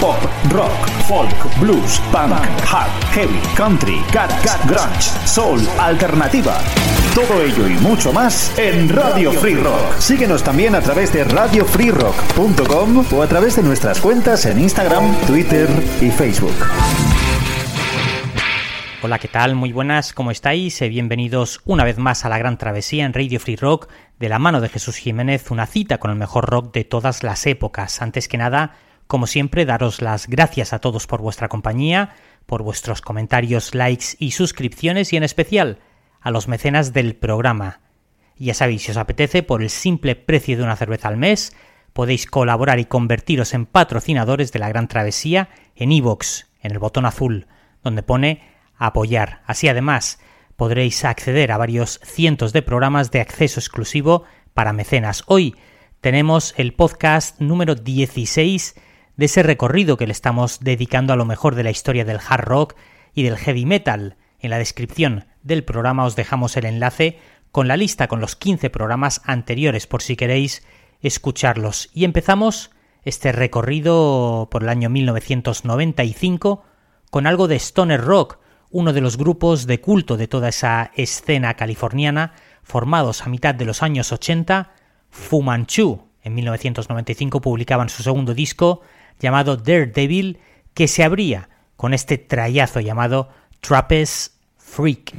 Pop, rock, folk, blues, punk, hard, heavy, country, garage, grunge, soul, alternativa. Todo ello y mucho más en Radio Free Rock. Síguenos también a través de radiofreerock.com o a través de nuestras cuentas en Instagram, Twitter y Facebook. Hola, ¿qué tal? Muy buenas, ¿cómo estáis? Eh, bienvenidos una vez más a la gran travesía en Radio Free Rock de la mano de Jesús Jiménez, una cita con el mejor rock de todas las épocas. Antes que nada, como siempre, daros las gracias a todos por vuestra compañía, por vuestros comentarios, likes y suscripciones y en especial a los mecenas del programa. Ya sabéis, si os apetece, por el simple precio de una cerveza al mes, podéis colaborar y convertiros en patrocinadores de la Gran Travesía en iVoox, en el botón azul, donde pone apoyar. Así además podréis acceder a varios cientos de programas de acceso exclusivo para mecenas. Hoy tenemos el podcast número 16 de ese recorrido que le estamos dedicando a lo mejor de la historia del hard rock y del heavy metal. En la descripción del programa os dejamos el enlace con la lista con los 15 programas anteriores por si queréis escucharlos. Y empezamos este recorrido por el año 1995 con algo de Stoner Rock, uno de los grupos de culto de toda esa escena californiana, formados a mitad de los años 80, Fu Manchu. En 1995 publicaban su segundo disco, llamado Daredevil, que se abría con este trayazo llamado Trapeze Freak.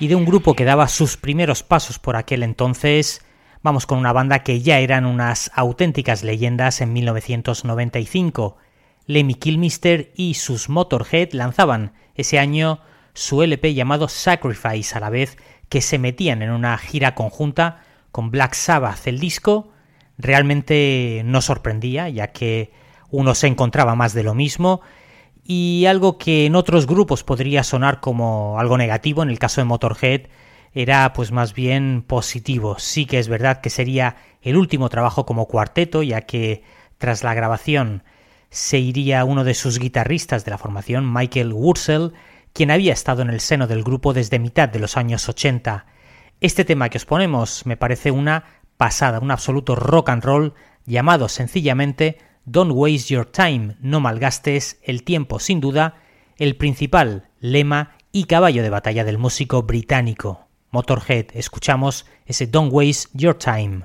Y de un grupo que daba sus primeros pasos por aquel entonces, vamos con una banda que ya eran unas auténticas leyendas en 1995. Lemmy Kilmister y sus Motorhead lanzaban ese año su LP llamado Sacrifice, a la vez que se metían en una gira conjunta con Black Sabbath. El disco realmente no sorprendía, ya que uno se encontraba más de lo mismo, y algo que en otros grupos podría sonar como algo negativo, en el caso de Motorhead, era pues más bien positivo. Sí que es verdad que sería el último trabajo como cuarteto, ya que tras la grabación se iría uno de sus guitarristas de la formación, Michael Wurzel, quien había estado en el seno del grupo desde mitad de los años 80. Este tema que os ponemos me parece una pasada, un absoluto rock and roll llamado sencillamente Don't Waste Your Time, no malgastes el tiempo, sin duda, el principal lema y caballo de batalla del músico británico. Motorhead, escuchamos ese Don't Waste Your Time.